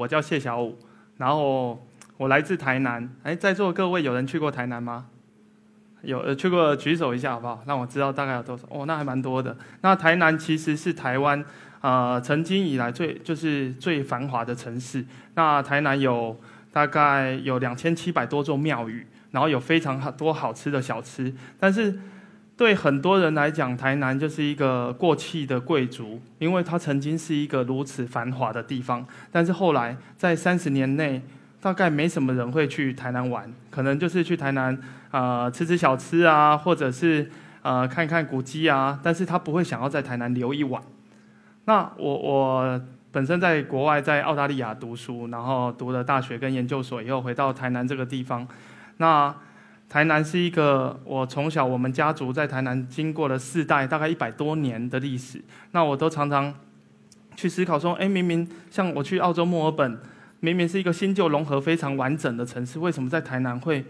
我叫谢小武，然后我来自台南。哎，在座各位有人去过台南吗？有呃去过举手一下好不好？让我知道大概有多少。哦，那还蛮多的。那台南其实是台湾呃曾经以来最就是最繁华的城市。那台南有大概有两千七百多座庙宇，然后有非常多好吃的小吃。但是对很多人来讲，台南就是一个过气的贵族，因为它曾经是一个如此繁华的地方。但是后来在三十年内，大概没什么人会去台南玩，可能就是去台南。呃，吃吃小吃啊，或者是呃看看古迹啊，但是他不会想要在台南留一晚。那我我本身在国外在澳大利亚读书，然后读了大学跟研究所以后回到台南这个地方。那台南是一个我从小我们家族在台南经过了四代，大概一百多年的历史。那我都常常去思考说，哎，明明像我去澳洲墨尔本，明明是一个新旧融合非常完整的城市，为什么在台南会？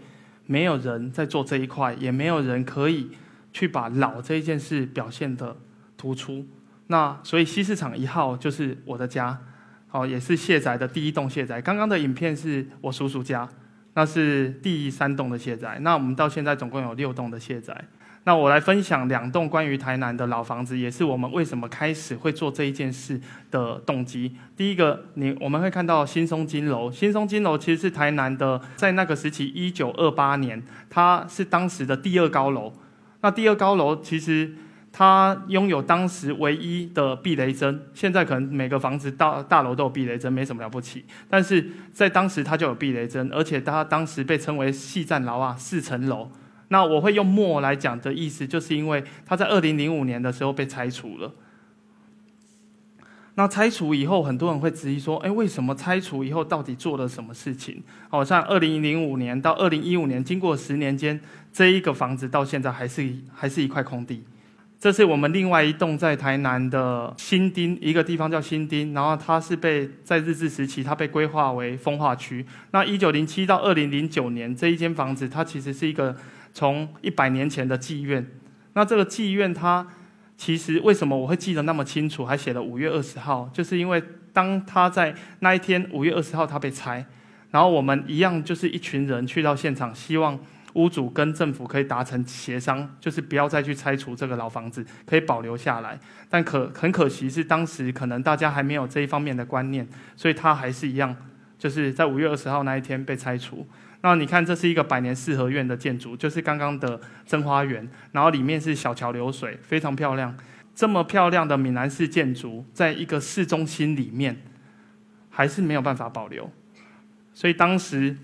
没有人在做这一块，也没有人可以去把老这一件事表现的突出。那所以西市场一号就是我的家，好，也是卸载的第一栋卸载。刚刚的影片是我叔叔家，那是第三栋的卸载。那我们到现在总共有六栋的卸载。那我来分享两栋关于台南的老房子，也是我们为什么开始会做这一件事的动机。第一个，你我们会看到新松金楼。新松金楼其实是台南的，在那个时期，一九二八年，它是当时的第二高楼。那第二高楼其实它拥有当时唯一的避雷针。现在可能每个房子大大楼都有避雷针，没什么了不起。但是在当时它就有避雷针，而且它当时被称为细站楼啊，四层楼。那我会用“末”来讲的意思，就是因为它在二零零五年的时候被拆除了。那拆除以后，很多人会质疑说：“哎，为什么拆除以后到底做了什么事情？”好像二零零五年到二零一五年，经过十年间，这一个房子到现在还是还是一块空地。这是我们另外一栋在台南的新丁一个地方叫新丁，然后它是被在日治时期它被规划为风化区。那一九零七到二零零九年这一间房子，它其实是一个。从一百年前的妓院，那这个妓院它其实为什么我会记得那么清楚，还写了五月二十号，就是因为当它在那一天五月二十号它被拆，然后我们一样就是一群人去到现场，希望屋主跟政府可以达成协商，就是不要再去拆除这个老房子，可以保留下来。但可很可惜是当时可能大家还没有这一方面的观念，所以它还是一样，就是在五月二十号那一天被拆除。那你看，这是一个百年四合院的建筑，就是刚刚的真花园，然后里面是小桥流水，非常漂亮。这么漂亮的闽南式建筑，在一个市中心里面，还是没有办法保留。所以当时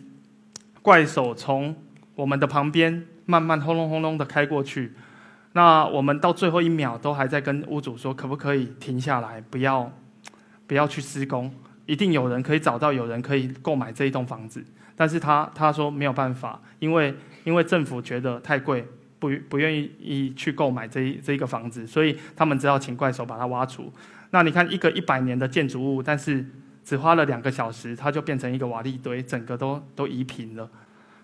怪手从我们的旁边慢慢轰隆轰隆的开过去，那我们到最后一秒都还在跟屋主说，可不可以停下来，不要不要去施工，一定有人可以找到，有人可以购买这一栋房子。但是他他说没有办法，因为因为政府觉得太贵，不不愿意去购买这一这一个房子，所以他们只好请怪手把它挖除。那你看一个一百年的建筑物，但是只花了两个小时，它就变成一个瓦砾堆，整个都都移平了。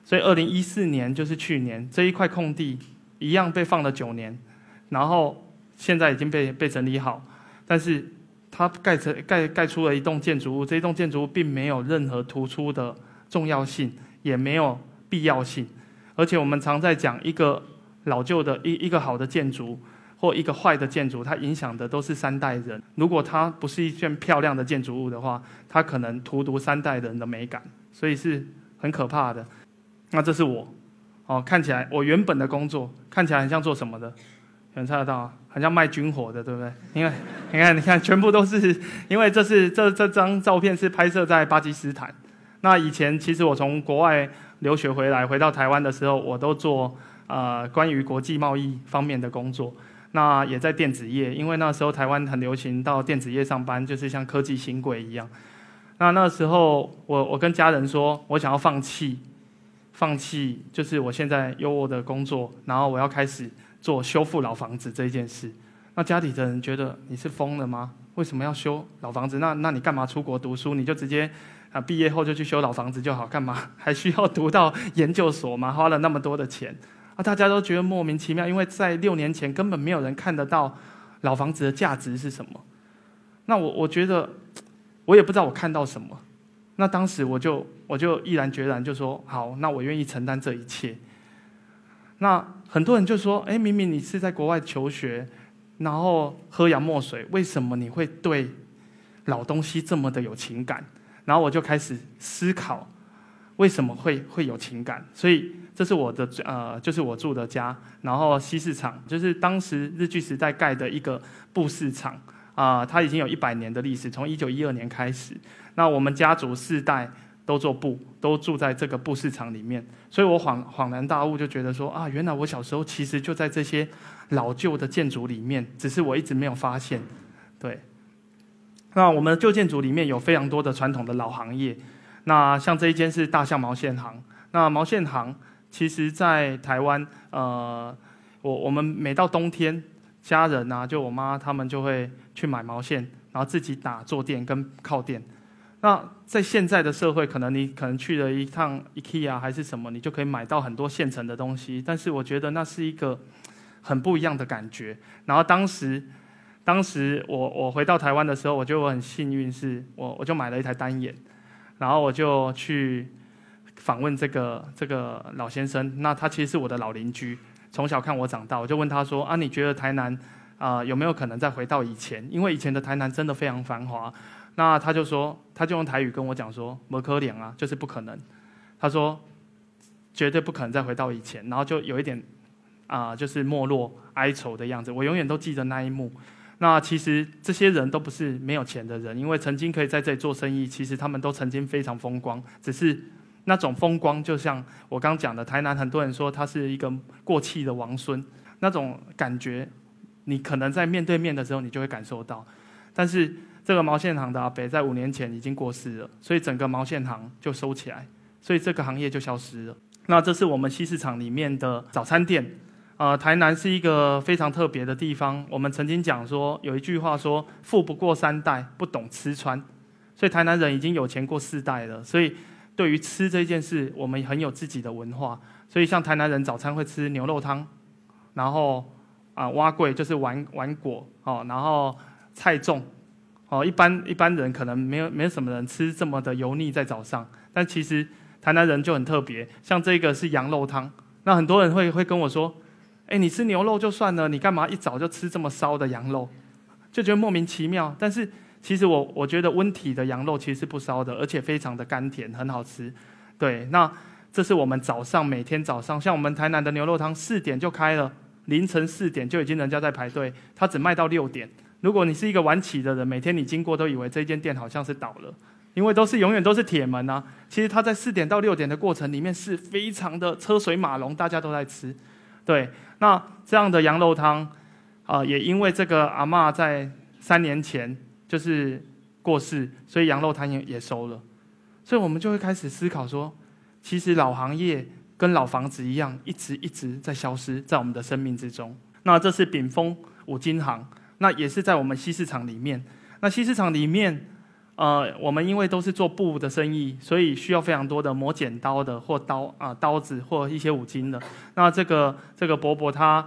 所以二零一四年就是去年这一块空地一样被放了九年，然后现在已经被被整理好，但是它盖成盖盖出了一栋建筑物，这一栋建筑物并没有任何突出的。重要性也没有必要性，而且我们常在讲一个老旧的一一个好的建筑或一个坏的建筑，它影响的都是三代人。如果它不是一件漂亮的建筑物的话，它可能荼毒三代人的美感，所以是很可怕的。那这是我，哦，看起来我原本的工作看起来很像做什么的，有人猜得到？很像卖军火的，对不对？因为你看，你看，全部都是因为这是这这张照片是拍摄在巴基斯坦。那以前其实我从国外留学回来，回到台湾的时候，我都做呃关于国际贸易方面的工作。那也在电子业，因为那时候台湾很流行到电子业上班，就是像科技新贵一样。那那时候我我跟家人说，我想要放弃，放弃就是我现在优渥的工作，然后我要开始做修复老房子这一件事。那家里的人觉得你是疯了吗？为什么要修老房子？那那你干嘛出国读书？你就直接。啊，毕业后就去修老房子就好，干嘛 还需要读到研究所吗？花了那么多的钱，啊，大家都觉得莫名其妙，因为在六年前根本没有人看得到老房子的价值是什么。那我我觉得我也不知道我看到什么。那当时我就我就毅然决然就说好，那我愿意承担这一切。那很多人就说：“哎，明明你是在国外求学，然后喝洋墨水，为什么你会对老东西这么的有情感？”然后我就开始思考，为什么会会有情感？所以这是我的呃，就是我住的家，然后西市场就是当时日据时代盖的一个布市场啊，它已经有一百年的历史，从一九一二年开始。那我们家族四代都做布，都住在这个布市场里面，所以我恍恍然大悟，就觉得说啊，原来我小时候其实就在这些老旧的建筑里面，只是我一直没有发现。对，那我们旧建筑里面有非常多的传统的老行业，那像这一间是大象毛线行。那毛线行其实在台湾，呃，我我们每到冬天，家人啊，就我妈他们就会去买毛线，然后自己打坐垫跟靠垫。那在现在的社会，可能你可能去了一趟 IKEA 还是什么，你就可以买到很多现成的东西。但是我觉得那是一个很不一样的感觉。然后当时，当时我我回到台湾的时候，我觉得我很幸运，是我我就买了一台单眼，然后我就去访问这个这个老先生。那他其实是我的老邻居，从小看我长大。我就问他说：“啊，你觉得台南啊有没有可能再回到以前？因为以前的台南真的非常繁华。”那他就说，他就用台语跟我讲说：“摩可脸啊，就是不可能。”他说：“绝对不可能再回到以前。”然后就有一点啊，就是没落哀愁的样子。我永远都记得那一幕。那其实这些人都不是没有钱的人，因为曾经可以在这里做生意，其实他们都曾经非常风光。只是那种风光，就像我刚讲的，台南很多人说他是一个过气的王孙，那种感觉，你可能在面对面的时候，你就会感受到。但是。这个毛线行的阿北在五年前已经过世了，所以整个毛线行就收起来，所以这个行业就消失了。那这是我们西市场里面的早餐店。呃，台南是一个非常特别的地方。我们曾经讲说，有一句话说“富不过三代，不懂吃穿”，所以台南人已经有钱过四代了。所以对于吃这件事，我们很有自己的文化。所以像台南人早餐会吃牛肉汤，然后啊蛙桂就是丸丸果哦，然后菜粽。哦，一般一般人可能没有没什么人吃这么的油腻在早上，但其实台南人就很特别，像这个是羊肉汤，那很多人会会跟我说，哎，你吃牛肉就算了，你干嘛一早就吃这么烧的羊肉？就觉得莫名其妙。但是其实我我觉得温体的羊肉其实是不烧的，而且非常的甘甜，很好吃。对，那这是我们早上每天早上，像我们台南的牛肉汤四点就开了，凌晨四点就已经人家在排队，他只卖到六点。如果你是一个晚起的人，每天你经过都以为这间店好像是倒了，因为都是永远都是铁门啊。其实它在四点到六点的过程里面是非常的车水马龙，大家都在吃。对，那这样的羊肉汤啊，也因为这个阿妈在三年前就是过世，所以羊肉汤也也收了。所以我们就会开始思考说，其实老行业跟老房子一样，一直一直在消失在我们的生命之中。那这是炳丰五金行。那也是在我们西市场里面。那西市场里面，呃，我们因为都是做布的生意，所以需要非常多的磨剪刀的或刀啊刀子或一些五金的。那这个这个伯伯他，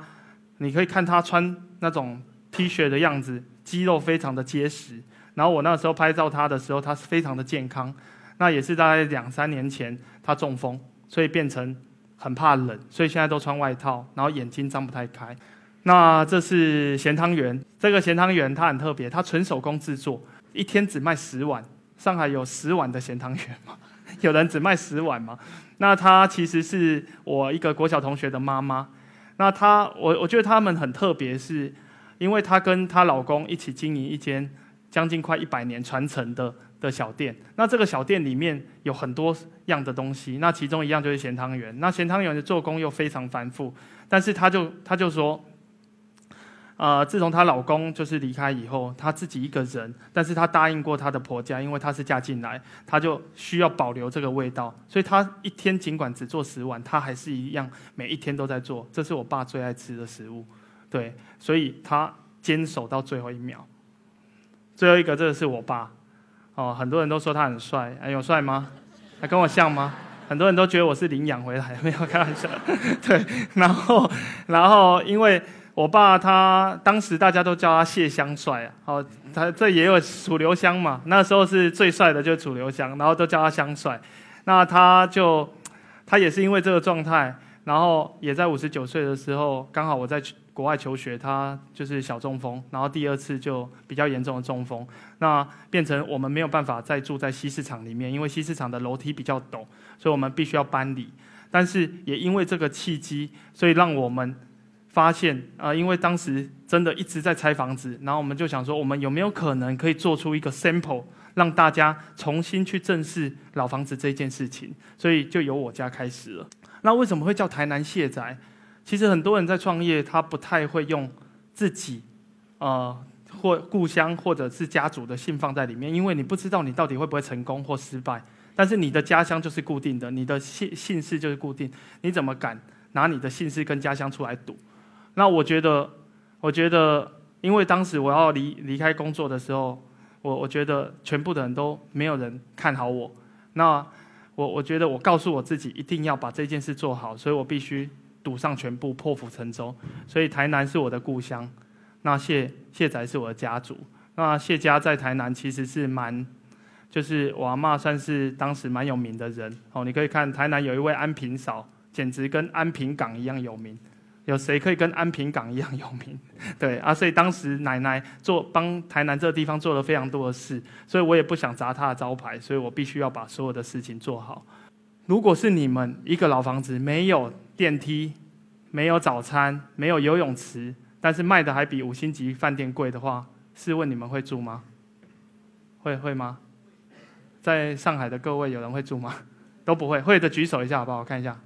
你可以看他穿那种 T 恤的样子，肌肉非常的结实。然后我那时候拍照他的时候，他是非常的健康。那也是大概两三年前他中风，所以变成很怕冷，所以现在都穿外套，然后眼睛张不太开。那这是咸汤圆，这个咸汤圆它很特别，它纯手工制作，一天只卖十碗。上海有十碗的咸汤圆吗？有人只卖十碗吗？那她其实是我一个国小同学的妈妈。那她，我我觉得他们很特别，是因为她跟她老公一起经营一间将近快一百年传承的的小店。那这个小店里面有很多样的东西，那其中一样就是咸汤圆。那咸汤圆的做工又非常繁复，但是他就他就说。呃，自从她老公就是离开以后，她自己一个人，但是她答应过她的婆家，因为她是嫁进来，她就需要保留这个味道，所以她一天尽管只做十碗，她还是一样每一天都在做。这是我爸最爱吃的食物，对，所以她坚守到最后一秒。最后一个，这个是我爸，哦，很多人都说他很帅，哎，有帅吗？还跟我像吗？很多人都觉得我是领养回来，没有开玩笑，对，然后，然后因为。我爸他当时大家都叫他谢香帅啊，好，他这也有楚留香嘛，那时候是最帅的就是楚留香，然后都叫他香帅。那他就他也是因为这个状态，然后也在五十九岁的时候，刚好我在国外求学，他就是小中风，然后第二次就比较严重的中风，那变成我们没有办法再住在西市场里面，因为西市场的楼梯比较陡，所以我们必须要搬离。但是也因为这个契机，所以让我们发现啊，因为当时真的一直在拆房子，然后我们就想说，我们有没有可能可以做出一个 sample，让大家重新去正视老房子这件事情？所以就由我家开始了。那为什么会叫台南谢宅？其实很多人在创业，他不太会用自己呃或故乡或者是家族的姓放在里面，因为你不知道你到底会不会成功或失败。但是你的家乡就是固定的，你的姓姓氏就是固定，你怎么敢拿你的姓氏跟家乡出来赌？那我觉得，我觉得，因为当时我要离离开工作的时候，我我觉得全部的人都没有人看好我。那我我觉得我告诉我自己一定要把这件事做好，所以我必须赌上全部，破釜沉舟。所以台南是我的故乡，那谢谢宅是我的家族。那谢家在台南其实是蛮。就是我阿妈算是当时蛮有名的人哦，你可以看台南有一位安平嫂，简直跟安平港一样有名。有谁可以跟安平港一样有名？对啊，所以当时奶奶做帮台南这个地方做了非常多的事，所以我也不想砸他的招牌，所以我必须要把所有的事情做好。如果是你们一个老房子没有电梯、没有早餐、没有游泳池，但是卖的还比五星级饭店贵的话，试问你们会住吗？会会吗？在上海的各位有人会住吗？都不会，会的举手一下好不好？我看一下，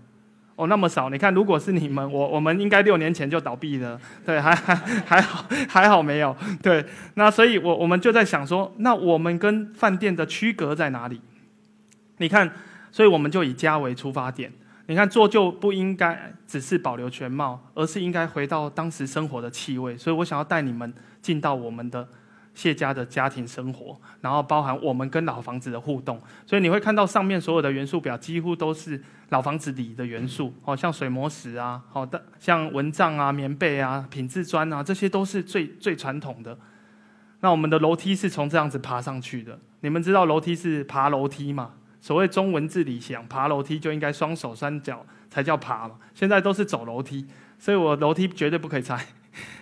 哦，那么少。你看，如果是你们，我我们应该六年前就倒闭了。对，还还 还好，还好没有。对，那所以，我我们就在想说，那我们跟饭店的区隔在哪里？你看，所以我们就以家为出发点。你看，做就不应该只是保留全貌，而是应该回到当时生活的气味。所以我想要带你们进到我们的。谢家的家庭生活，然后包含我们跟老房子的互动，所以你会看到上面所有的元素表几乎都是老房子里的元素，哦，像水磨石啊，好的，像蚊帐啊、棉被啊、品质砖啊，这些都是最最传统的。那我们的楼梯是从这样子爬上去的，你们知道楼梯是爬楼梯吗？所谓中文字里想爬楼梯就应该双手三脚才叫爬嘛，现在都是走楼梯，所以我楼梯绝对不可以拆。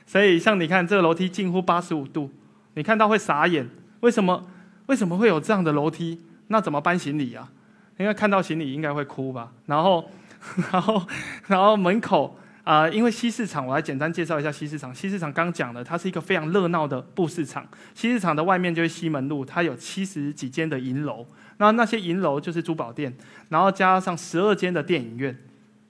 所以像你看这个楼梯近乎八十五度。你看到会傻眼，为什么？为什么会有这样的楼梯？那怎么搬行李啊？应该看到行李应该会哭吧？然后，然后，然后门口啊，因为西市场，我来简单介绍一下西市场。西市场刚讲的，它是一个非常热闹的布市场。西市场的外面就是西门路，它有七十几间的银楼，那那些银楼就是珠宝店，然后加上十二间的电影院。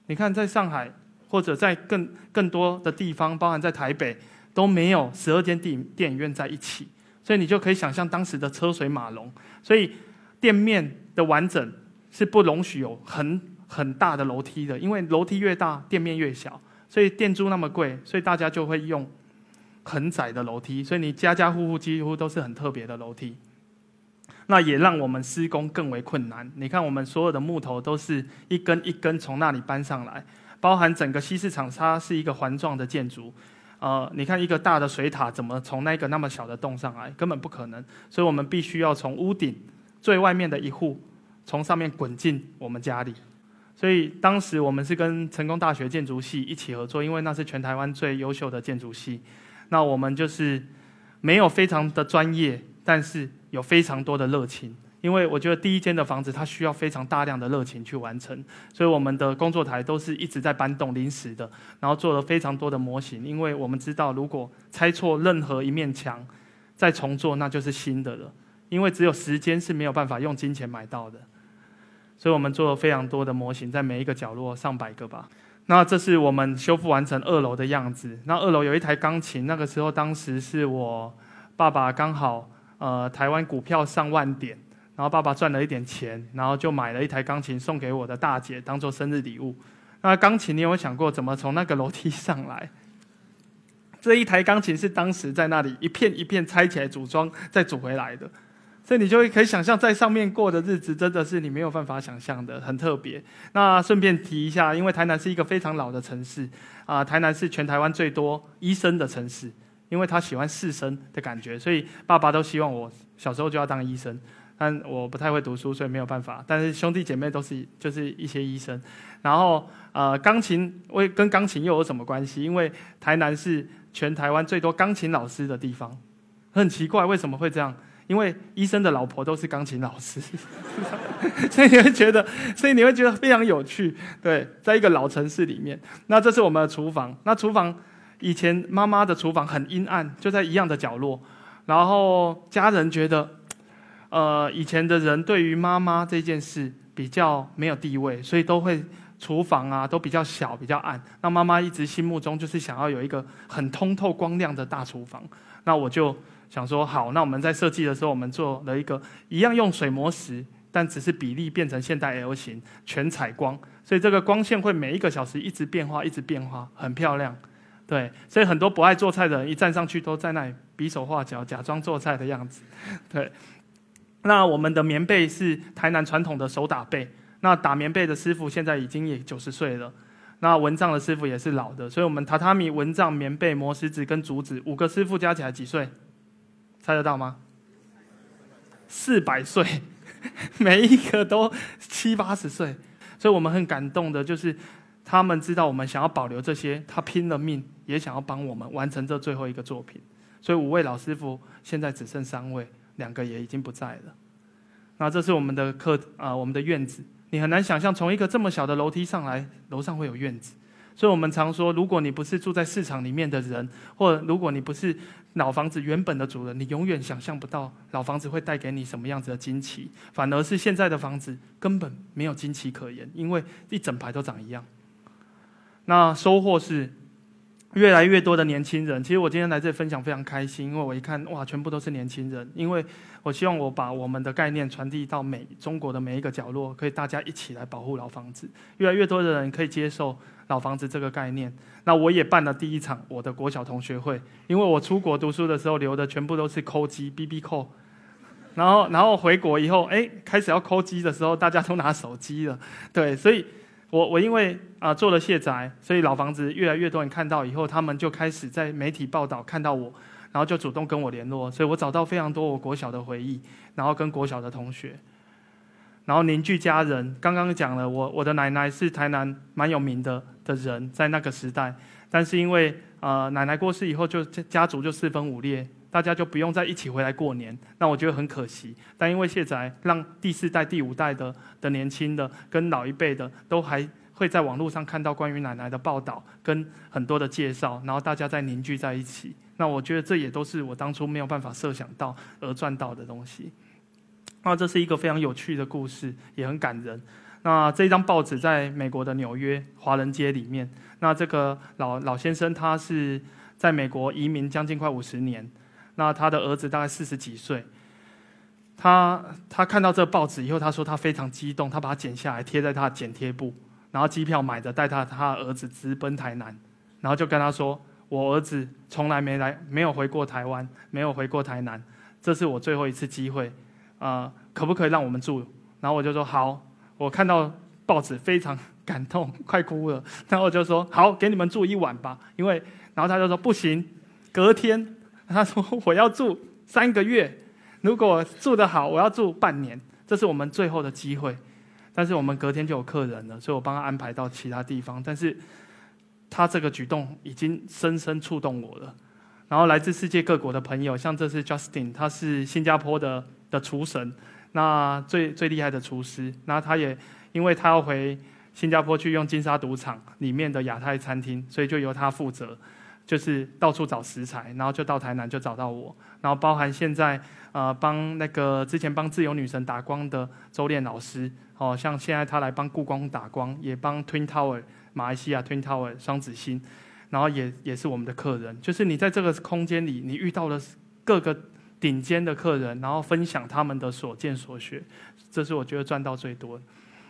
你看，在上海或者在更更多的地方，包含在台北。都没有十二间电电影院在一起，所以你就可以想象当时的车水马龙。所以店面的完整是不容许有很很大的楼梯的，因为楼梯越大，店面越小。所以店租那么贵，所以大家就会用很窄的楼梯。所以你家家户户几乎都是很特别的楼梯。那也让我们施工更为困难。你看，我们所有的木头都是一根一根从那里搬上来，包含整个西市场，它是一个环状的建筑。呃，你看一个大的水塔怎么从那个那么小的洞上来？根本不可能。所以我们必须要从屋顶最外面的一户，从上面滚进我们家里。所以当时我们是跟成功大学建筑系一起合作，因为那是全台湾最优秀的建筑系。那我们就是没有非常的专业，但是有非常多的热情。因为我觉得第一间的房子它需要非常大量的热情去完成，所以我们的工作台都是一直在搬动临时的，然后做了非常多的模型。因为我们知道，如果拆错任何一面墙，再重做那就是新的了。因为只有时间是没有办法用金钱买到的，所以我们做了非常多的模型，在每一个角落上百个吧。那这是我们修复完成二楼的样子。那二楼有一台钢琴，那个时候当时是我爸爸刚好呃台湾股票上万点。然后爸爸赚了一点钱，然后就买了一台钢琴送给我的大姐当做生日礼物。那钢琴你有没有想过怎么从那个楼梯上来？这一台钢琴是当时在那里一片一片拆起来组装再组回来的，所以你就会可以想象在上面过的日子，真的是你没有办法想象的，很特别。那顺便提一下，因为台南是一个非常老的城市啊，台南是全台湾最多医生的城市，因为他喜欢士绅的感觉，所以爸爸都希望我小时候就要当医生。但我不太会读书，所以没有办法。但是兄弟姐妹都是就是一些医生。然后呃，钢琴为跟钢琴又有什么关系？因为台南是全台湾最多钢琴老师的地方，很奇怪为什么会这样？因为医生的老婆都是钢琴老师，所以你会觉得，所以你会觉得非常有趣。对，在一个老城市里面，那这是我们的厨房。那厨房以前妈妈的厨房很阴暗，就在一样的角落。然后家人觉得，呃，以前的人对于妈妈这件事比较没有地位，所以都会厨房啊都比较小、比较暗。那妈妈一直心目中就是想要有一个很通透、光亮的大厨房。那我就。想说好，那我们在设计的时候，我们做了一个一样用水磨石，但只是比例变成现代 L 型，全采光，所以这个光线会每一个小时一直变化，一直变化，很漂亮。对，所以很多不爱做菜的人一站上去都在那里比手画脚，假装做菜的样子。对，那我们的棉被是台南传统的手打被，那打棉被的师傅现在已经也九十岁了，那蚊帐的师傅也是老的，所以我们榻榻米、蚊帐、棉被、磨石子跟竹子五个师傅加起来几岁？猜得到吗？四百岁，每一个都七八十岁，所以我们很感动的，就是他们知道我们想要保留这些，他拼了命也想要帮我们完成这最后一个作品。所以五位老师傅现在只剩三位，两个也已经不在了。那这是我们的客啊，我们的院子，你很难想象从一个这么小的楼梯上来，楼上会有院子。所以我们常说，如果你不是住在市场里面的人，或者如果你不是老房子原本的主人，你永远想象不到老房子会带给你什么样子的惊奇。反而是现在的房子根本没有惊奇可言，因为一整排都长一样。那收获是。越来越多的年轻人，其实我今天来这里分享非常开心，因为我一看哇，全部都是年轻人。因为我希望我把我们的概念传递到每中国的每一个角落，可以大家一起来保护老房子。越来越多的人可以接受老房子这个概念。那我也办了第一场我的国小同学会，因为我出国读书的时候留的全部都是抠机 BB 扣，然后然后回国以后，哎，开始要抠机的时候，大家都拿手机了，对，所以。我我因为啊做了卸载，所以老房子越来越多人看到以后，他们就开始在媒体报道看到我，然后就主动跟我联络，所以我找到非常多我国小的回忆，然后跟国小的同学，然后凝聚家人。刚刚讲了，我我的奶奶是台南蛮有名的的人，在那个时代，但是因为呃奶奶过世以后，就家族就四分五裂。大家就不用再一起回来过年，那我觉得很可惜。但因为卸载让第四代、第五代的的年轻的跟老一辈的都还会在网络上看到关于奶奶的报道跟很多的介绍，然后大家再凝聚在一起。那我觉得这也都是我当初没有办法设想到而赚到的东西。那这是一个非常有趣的故事，也很感人。那这张报纸在美国的纽约华人街里面。那这个老老先生他是在美国移民将近快五十年。那他的儿子大概四十几岁，他他看到这报纸以后，他说他非常激动，他把它剪下来贴在他的剪贴簿，然后机票买的带他他儿子直奔台南，然后就跟他说：“我儿子从来没来，没有回过台湾，没有回过台南，这是我最后一次机会，啊，可不可以让我们住？”然后我就说：“好。”我看到报纸非常感动，快哭了。然后我就说：“好，给你们住一晚吧。”因为，然后他就说：“不行，隔天。”他说：“我要住三个月，如果住得好，我要住半年。这是我们最后的机会。但是我们隔天就有客人了，所以我帮他安排到其他地方。但是他这个举动已经深深触动我了。然后来自世界各国的朋友，像这是 Justin，他是新加坡的的厨神，那最最厉害的厨师。那他也因为他要回新加坡去用金沙赌场里面的亚太餐厅，所以就由他负责。”就是到处找食材，然后就到台南就找到我，然后包含现在呃帮那个之前帮自由女神打光的周炼老师，哦，像现在他来帮故宫打光，也帮 Twin Tower 马来西亚 Twin Tower 双子星，然后也也是我们的客人。就是你在这个空间里，你遇到了各个顶尖的客人，然后分享他们的所见所学，这是我觉得赚到最多。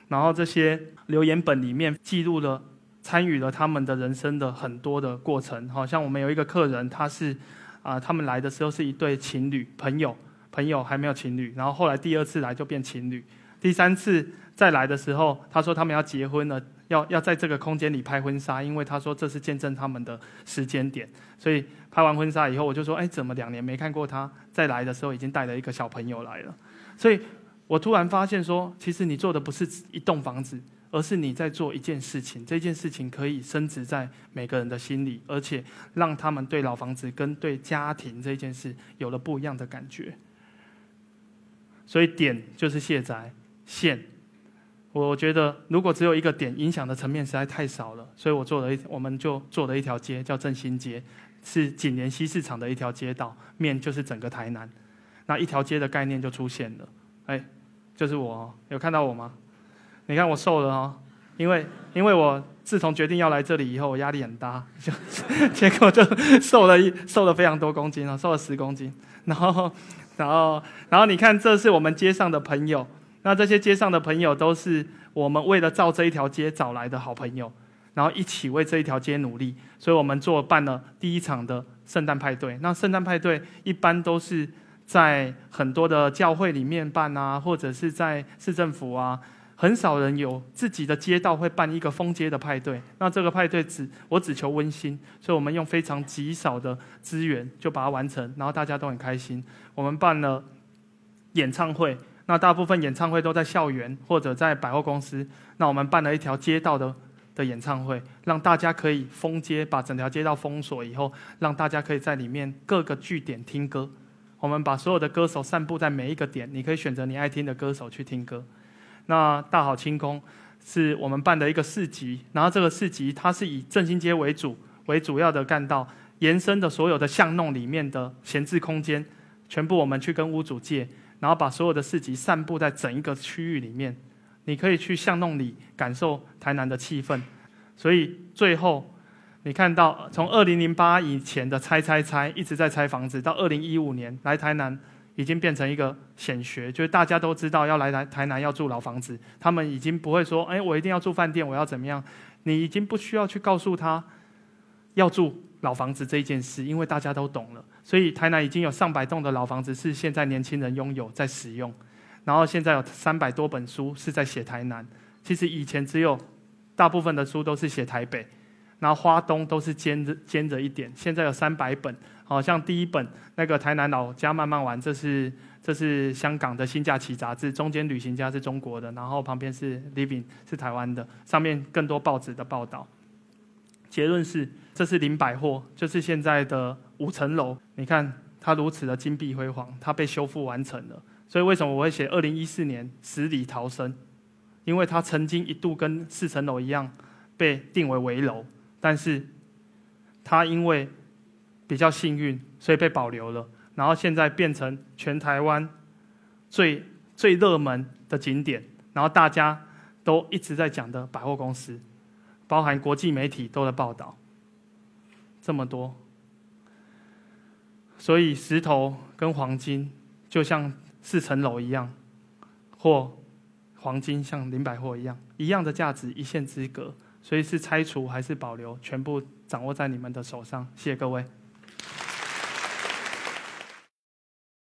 然后这些留言本里面记录了。参与了他们的人生的很多的过程，好像我们有一个客人，他是啊，他们来的时候是一对情侣朋友，朋友还没有情侣，然后后来第二次来就变情侣，第三次再来的时候，他说他们要结婚了，要要在这个空间里拍婚纱，因为他说这是见证他们的时间点。所以拍完婚纱以后，我就说，哎，怎么两年没看过他？再来的时候已经带了一个小朋友来了。所以我突然发现说，其实你做的不是一栋房子。而是你在做一件事情，这件事情可以升值在每个人的心里，而且让他们对老房子跟对家庭这件事有了不一样的感觉。所以点就是卸载线，我觉得如果只有一个点，影响的层面实在太少了，所以我做了一，我们就做了一条街叫振兴街，是锦联西市场的一条街道，面就是整个台南，那一条街的概念就出现了。哎，就是我，有看到我吗？你看我瘦了哦，因为因为我自从决定要来这里以后，我压力很大，就 结果就瘦了一瘦了非常多公斤啊，瘦了十公斤。然后然后然后你看，这是我们街上的朋友，那这些街上的朋友都是我们为了造这一条街找来的好朋友，然后一起为这一条街努力，所以我们做办了第一场的圣诞派对。那圣诞派对一般都是在很多的教会里面办啊，或者是在市政府啊。很少人有自己的街道会办一个封街的派对，那这个派对只我只求温馨，所以我们用非常极少的资源就把它完成，然后大家都很开心。我们办了演唱会，那大部分演唱会都在校园或者在百货公司，那我们办了一条街道的的演唱会，让大家可以封街，把整条街道封锁以后，让大家可以在里面各个据点听歌。我们把所有的歌手散布在每一个点，你可以选择你爱听的歌手去听歌。那大好清空是我们办的一个市集，然后这个市集它是以振兴街为主为主要的干道，延伸的所有的巷弄里面的闲置空间，全部我们去跟屋主借，然后把所有的市集散布在整一个区域里面，你可以去巷弄里感受台南的气氛。所以最后你看到从二零零八以前的拆拆拆一直在拆房子，到二零一五年来台南。已经变成一个显学，就是大家都知道要来台台南要住老房子，他们已经不会说，哎，我一定要住饭店，我要怎么样？你已经不需要去告诉他要住老房子这一件事，因为大家都懂了。所以台南已经有上百栋的老房子是现在年轻人拥有在使用，然后现在有三百多本书是在写台南。其实以前只有大部分的书都是写台北，然后花东都是兼着兼着一点，现在有三百本。好像第一本那个台南老家慢慢玩，这是这是香港的新假期杂志，中间旅行家是中国的，然后旁边是 Living 是台湾的，上面更多报纸的报道。结论是，这是林百货，就是现在的五层楼。你看它如此的金碧辉煌，它被修复完成了。所以为什么我会写二零一四年死里逃生？因为它曾经一度跟四层楼一样被定为危楼，但是它因为比较幸运，所以被保留了。然后现在变成全台湾最最热门的景点，然后大家都一直在讲的百货公司，包含国际媒体都在报道。这么多，所以石头跟黄金就像四层楼一样，或黄金像林百货一样，一样的价值，一线之隔。所以是拆除还是保留，全部掌握在你们的手上。谢谢各位。